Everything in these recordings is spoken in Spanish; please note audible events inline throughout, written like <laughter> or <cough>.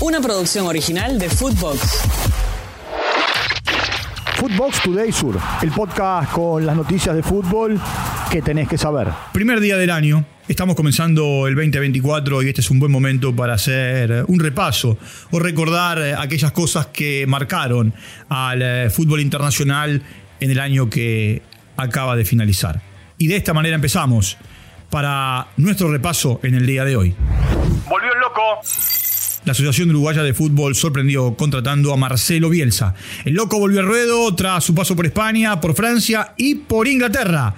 Una producción original de Footbox. Footbox Today Sur, el podcast con las noticias de fútbol que tenés que saber. Primer día del año, estamos comenzando el 2024 y este es un buen momento para hacer un repaso o recordar aquellas cosas que marcaron al eh, fútbol internacional en el año que acaba de finalizar. Y de esta manera empezamos para nuestro repaso en el día de hoy. Volvió el loco. La Asociación Uruguaya de Fútbol sorprendió contratando a Marcelo Bielsa. El loco volvió al ruedo tras su paso por España, por Francia y por Inglaterra.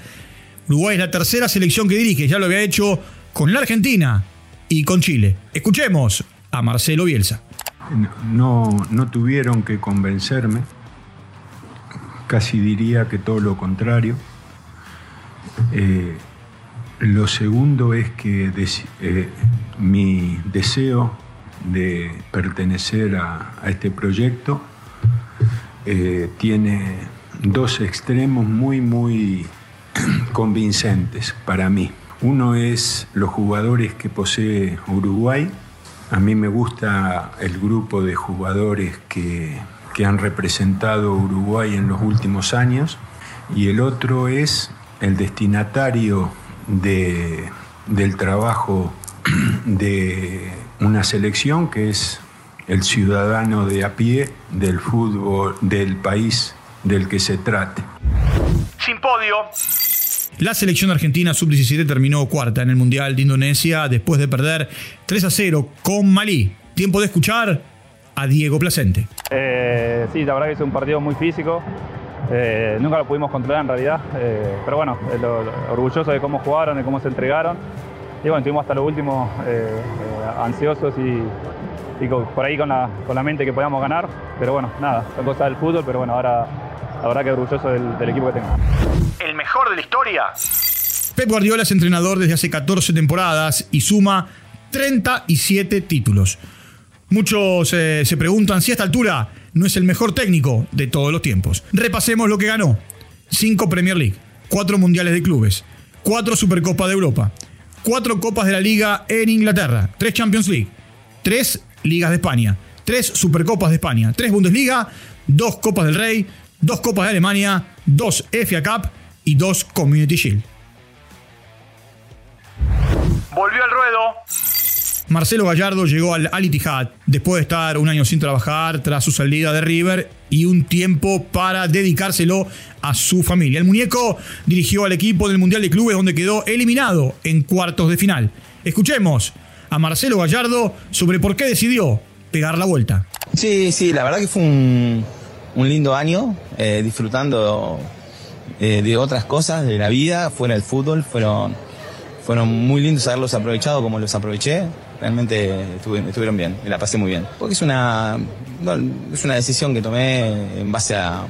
Uruguay es la tercera selección que dirige, ya lo había hecho con la Argentina y con Chile. Escuchemos a Marcelo Bielsa. No, no tuvieron que convencerme, casi diría que todo lo contrario. Eh, lo segundo es que eh, mi deseo de pertenecer a, este proyecto eh, tiene dos extremos muy, muy <clears throat> convincentes para mí. Uno es los jugadores que posee Uruguay. A mí me gusta el grupo de jugadores que, que han representado Uruguay en los últimos años. Y el otro es el destinatario de, del trabajo <clears throat> de una selección que es el ciudadano de a pie del fútbol del país del que se trate. Sin podio. La selección argentina sub-17 terminó cuarta en el Mundial de Indonesia después de perder 3 a 0 con Malí. Tiempo de escuchar a Diego Placente. Eh, sí, la verdad que es un partido muy físico. Eh, nunca lo pudimos controlar en realidad, eh, pero bueno, orgulloso de cómo jugaron, de cómo se entregaron y bueno, estuvimos hasta lo último ansiosos y, por ahí con la, con la, mente que podíamos ganar, pero bueno, nada, son cosas del fútbol, pero bueno, ahora la verdad que orgulloso del, equipo que tengo. ¿El mejor de la historia? Pep Guardiola es entrenador desde hace 14 temporadas y suma 37 títulos. Muchos eh, se preguntan si a esta altura no es el mejor técnico de todos los tiempos. Repasemos lo que ganó. 5 Premier League, 4 Mundiales de Clubes, 4 Supercopa de Europa, cuatro Copas de la Liga en Inglaterra, tres Champions League, tres Ligas de España, tres Supercopas de España, tres Bundesliga, dos Copas del Rey, dos Copas de Alemania, dos FA Cup y dos Community Shield. Volvió al ruedo. Marcelo Gallardo llegó al Al Ittihad después de estar un año sin trabajar tras su salida de River y un tiempo para dedicárselo a su familia. El muñeco dirigió al equipo del Mundial de Clubes donde quedó eliminado en cuartos de final. Escuchemos a Marcelo Gallardo sobre por qué decidió pegar la vuelta. Sí, sí, la verdad que fue un, lindo año, eh, disfrutando eh, de otras cosas, de la vida, fuera del fútbol, fueron, fueron muy lindos haberlos aprovechado como los aproveché. Realmente estuvieron bien, me la pasé muy bien. Porque es una, es una decisión que tomé en base a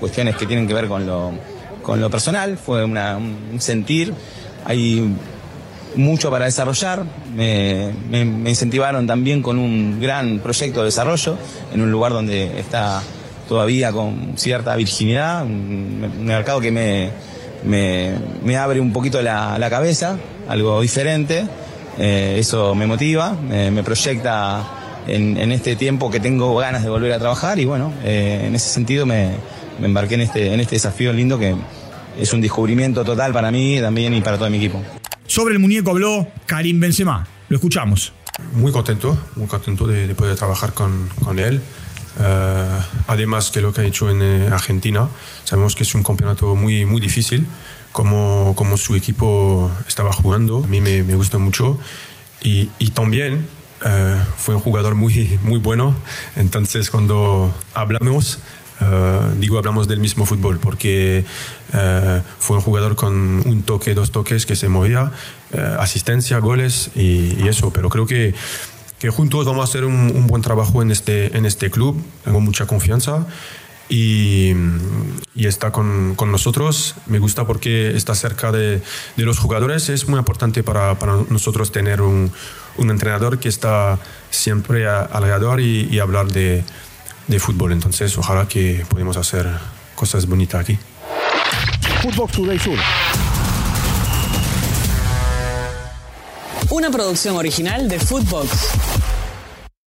cuestiones que tienen que ver con lo, con lo personal, fue un sentir, hay mucho para desarrollar, me, incentivaron también con un gran proyecto de desarrollo en un lugar donde está todavía con cierta virginidad, un, mercado que me, me, abre un poquito la, la cabeza, algo diferente eh, eso me motiva, me proyecta en, este tiempo que tengo ganas de volver a trabajar y bueno, eh, en ese sentido me, embarqué en este, en este desafío lindo que es un descubrimiento total para mí también y para todo mi equipo. Sobre el muñeco habló Karim Benzema. Lo escuchamos. Muy contento, muy contento de, poder trabajar con, con él. Eh, además que lo que ha hecho en Argentina, sabemos que es un campeonato muy, muy difícil como, como su equipo estaba jugando. A mí me, me gustó mucho. Y, y también eh, fue un jugador muy, muy bueno. Entonces, cuando hablamos, eh, digo, hablamos del mismo fútbol, porque eh, fue un jugador con un toque, dos toques que se movía, asistencia, goles y, eso. Pero creo que, que juntos vamos a hacer un, un, buen trabajo en este, en este club. Tengo mucha confianza y, está con, con, nosotros. Me gusta porque está cerca de, de los jugadores. Es muy importante para, para nosotros tener un, un, entrenador que está siempre alrededor y, y hablar de, de, fútbol. Entonces, ojalá que podamos hacer cosas bonitas aquí. Footbox Today Sur. Una producción original de Footbox.